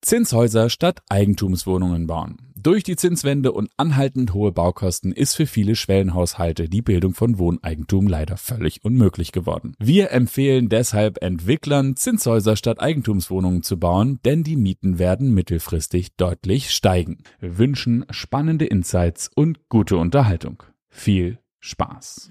Zinshäuser statt Eigentumswohnungen bauen. Durch die Zinswende und anhaltend hohe Baukosten ist für viele Schwellenhaushalte die Bildung von Wohneigentum leider völlig unmöglich geworden. Wir empfehlen deshalb Entwicklern, Zinshäuser statt Eigentumswohnungen zu bauen, denn die Mieten werden mittelfristig deutlich steigen. Wir wünschen spannende Insights und gute Unterhaltung. Viel Spaß!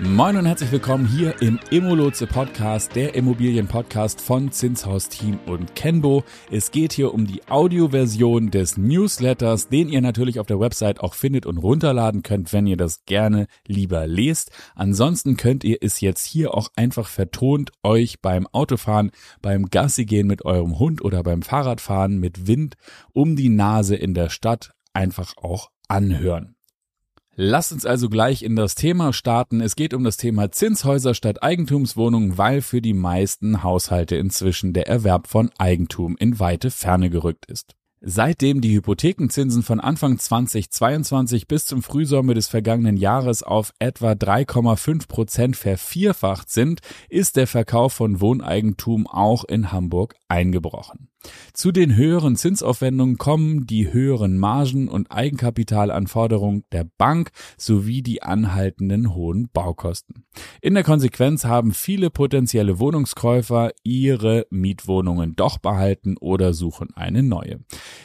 Moin und herzlich willkommen hier im Immolotse Podcast, der Immobilien-Podcast von Zinshaus Team und Kenbo. Es geht hier um die Audioversion des Newsletters, den ihr natürlich auf der Website auch findet und runterladen könnt, wenn ihr das gerne lieber lest. Ansonsten könnt ihr es jetzt hier auch einfach vertont euch beim Autofahren, beim Gassi gehen mit eurem Hund oder beim Fahrradfahren mit Wind um die Nase in der Stadt einfach auch anhören. Lasst uns also gleich in das Thema starten. Es geht um das Thema Zinshäuser statt Eigentumswohnungen, weil für die meisten Haushalte inzwischen der Erwerb von Eigentum in weite Ferne gerückt ist. Seitdem die Hypothekenzinsen von Anfang 2022 bis zum Frühsommer des vergangenen Jahres auf etwa 3,5 Prozent vervierfacht sind, ist der Verkauf von Wohneigentum auch in Hamburg eingebrochen. Zu den höheren Zinsaufwendungen kommen die höheren Margen und Eigenkapitalanforderungen der Bank sowie die anhaltenden hohen Baukosten. In der Konsequenz haben viele potenzielle Wohnungskäufer ihre Mietwohnungen doch behalten oder suchen eine neue.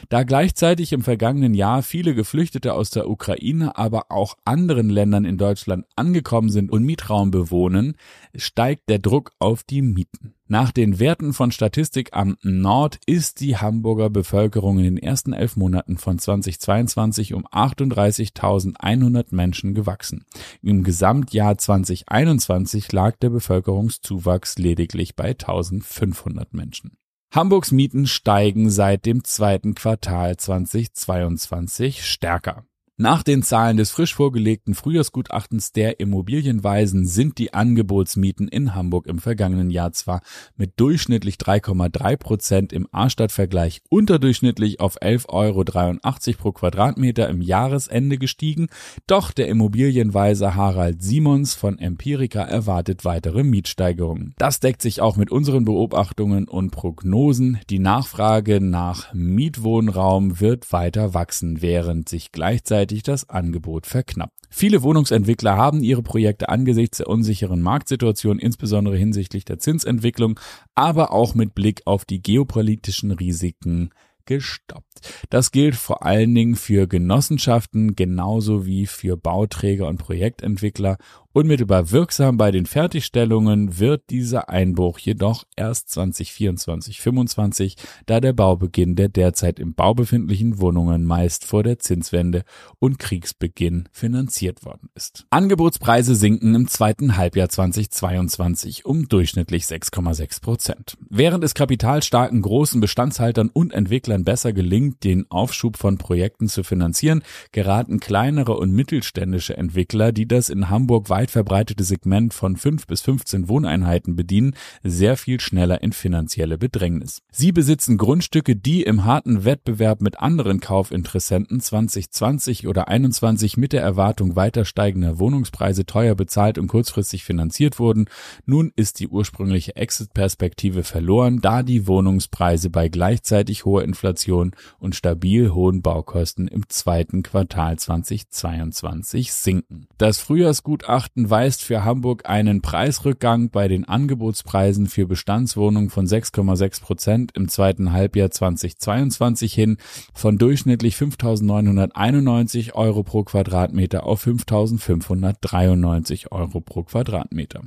Da gleichzeitig im vergangenen Jahr viele Geflüchtete aus der Ukraine, aber auch anderen Ländern in Deutschland angekommen sind und Mietraum bewohnen, steigt der Druck auf die Mieten. Nach den Werten von Statistikamt Nord ist die Hamburger Bevölkerung in den ersten elf Monaten von 2022 um 38.100 Menschen gewachsen. Im Gesamtjahr 2021 lag der Bevölkerungszuwachs lediglich bei 1.500 Menschen. Hamburgs Mieten steigen seit dem zweiten Quartal 2022 stärker. Nach den Zahlen des frisch vorgelegten Frühjahrsgutachtens der Immobilienweisen sind die Angebotsmieten in Hamburg im vergangenen Jahr zwar mit durchschnittlich 3,3 Prozent im A-Stadt-Vergleich unterdurchschnittlich auf 11,83 Euro pro Quadratmeter im Jahresende gestiegen, doch der Immobilienweise Harald Simons von Empirica erwartet weitere Mietsteigerungen. Das deckt sich auch mit unseren Beobachtungen und Prognosen. Die Nachfrage nach Mietwohnraum wird weiter wachsen, während sich gleichzeitig gleichzeitig das Angebot verknappt. Viele Wohnungsentwickler haben ihre Projekte angesichts der unsicheren Marktsituation, insbesondere hinsichtlich der Zinsentwicklung, aber auch mit Blick auf die geopolitischen Risiken gestoppt. Das gilt vor allen Dingen für Genossenschaften genauso wie für Bauträger und Projektentwickler Unmittelbar wirksam bei den Fertigstellungen wird dieser Einbruch jedoch erst 2024-25, da der Baubeginn der derzeit im Bau befindlichen Wohnungen meist vor der Zinswende und Kriegsbeginn finanziert worden ist. Angebotspreise sinken im zweiten Halbjahr 2022 um durchschnittlich 6,6 Prozent. Während es kapitalstarken großen Bestandshaltern und Entwicklern besser gelingt, den Aufschub von Projekten zu finanzieren, geraten kleinere und mittelständische Entwickler, die das in Hamburg weit verbreitete Segment von 5 bis 15 Wohneinheiten bedienen, sehr viel schneller in finanzielle Bedrängnis. Sie besitzen Grundstücke, die im harten Wettbewerb mit anderen Kaufinteressenten 2020 oder 21 mit der Erwartung weiter steigender Wohnungspreise teuer bezahlt und kurzfristig finanziert wurden. Nun ist die ursprüngliche Exit-Perspektive verloren, da die Wohnungspreise bei gleichzeitig hoher Inflation und stabil hohen Baukosten im zweiten Quartal 2022 sinken. Das Frühjahrsgutachten Gutachten weist für Hamburg einen Preisrückgang bei den Angebotspreisen für Bestandswohnungen von 6,6 Prozent im zweiten Halbjahr 2022 hin, von durchschnittlich 5.991 Euro pro Quadratmeter auf 5.593 Euro pro Quadratmeter.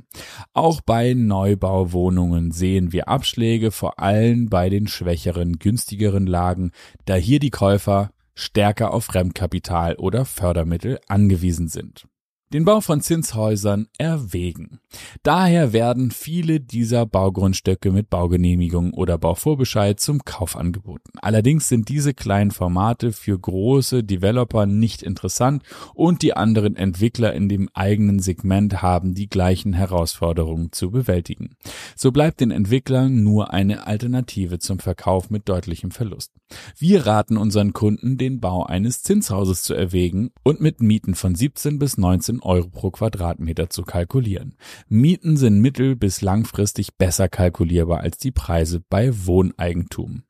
Auch bei Neubauwohnungen sehen wir Abschläge, vor allem bei den schwächeren, günstigeren Lagen, da hier die Käufer stärker auf Fremdkapital oder Fördermittel angewiesen sind. Den Bau von Zinshäusern erwägen. Daher werden viele dieser Baugrundstücke mit Baugenehmigung oder Bauvorbescheid zum Kauf angeboten. Allerdings sind diese kleinen Formate für große Developer nicht interessant und die anderen Entwickler in dem eigenen Segment haben die gleichen Herausforderungen zu bewältigen. So bleibt den Entwicklern nur eine Alternative zum Verkauf mit deutlichem Verlust. Wir raten unseren Kunden, den Bau eines Zinshauses zu erwägen und mit Mieten von 17 bis 19 Euro pro Quadratmeter zu kalkulieren. Mieten sind mittel- bis langfristig besser kalkulierbar als die Preise bei Wohneigentum.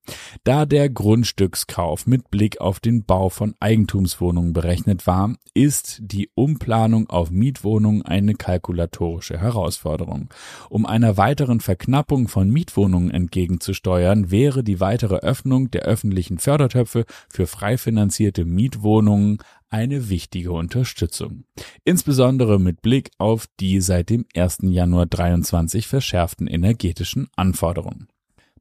Da der Grundstückskauf mit Blick auf den Bau von Eigentumswohnungen berechnet war, ist die Umplanung auf Mietwohnungen eine kalkulatorische Herausforderung. Um einer weiteren Verknappung von Mietwohnungen entgegenzusteuern, wäre die weitere Öffnung der öffentlichen Fördertöpfe für frei finanzierte Mietwohnungen eine wichtige Unterstützung. Insbesondere mit Blick auf die seit dem 1. Januar 23 verschärften energetischen Anforderungen.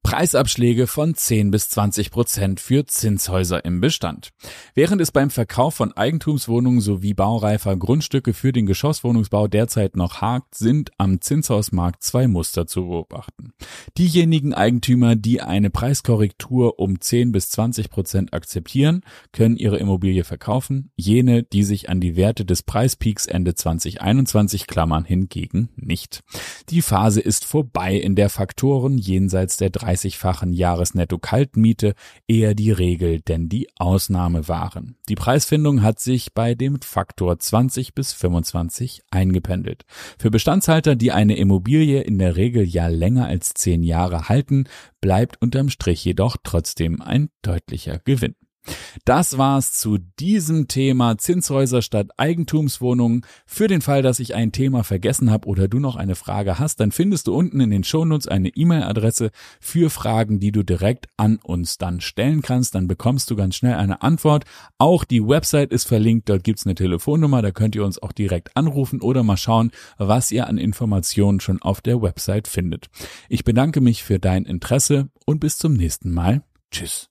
Preisabschläge von 10 bis 20 Prozent für Zinshäuser im Bestand. Während es beim Verkauf von Eigentumswohnungen sowie baureifer Grundstücke für den Geschosswohnungsbau derzeit noch hakt, sind am Zinshausmarkt zwei Muster zu beobachten. Diejenigen Eigentümer, die eine Preiskorrektur um 10 bis 20 Prozent akzeptieren, können ihre Immobilie verkaufen. Jene, die sich an die Werte des Preispeaks Ende 2021 klammern, hingegen nicht. Die Phase ist vorbei, in der Faktoren jenseits der 30-fachen Jahresnetto-Kaltmiete eher die Regel denn die Ausnahme waren. Die Preisfindung hat sich bei dem Faktor 20 bis 25 eingependelt. Für Bestandshalter, die eine Immobilie in der Regel ja länger als zehn Jahre halten, bleibt unterm Strich jedoch trotzdem ein deutlicher Gewinn. Das war's zu diesem Thema Zinshäuser statt Eigentumswohnungen. Für den Fall, dass ich ein Thema vergessen habe oder du noch eine Frage hast, dann findest du unten in den Shownotes eine E-Mail-Adresse für Fragen, die du direkt an uns dann stellen kannst. Dann bekommst du ganz schnell eine Antwort. Auch die Website ist verlinkt. Dort gibt's eine Telefonnummer. Da könnt ihr uns auch direkt anrufen oder mal schauen, was ihr an Informationen schon auf der Website findet. Ich bedanke mich für dein Interesse und bis zum nächsten Mal. Tschüss.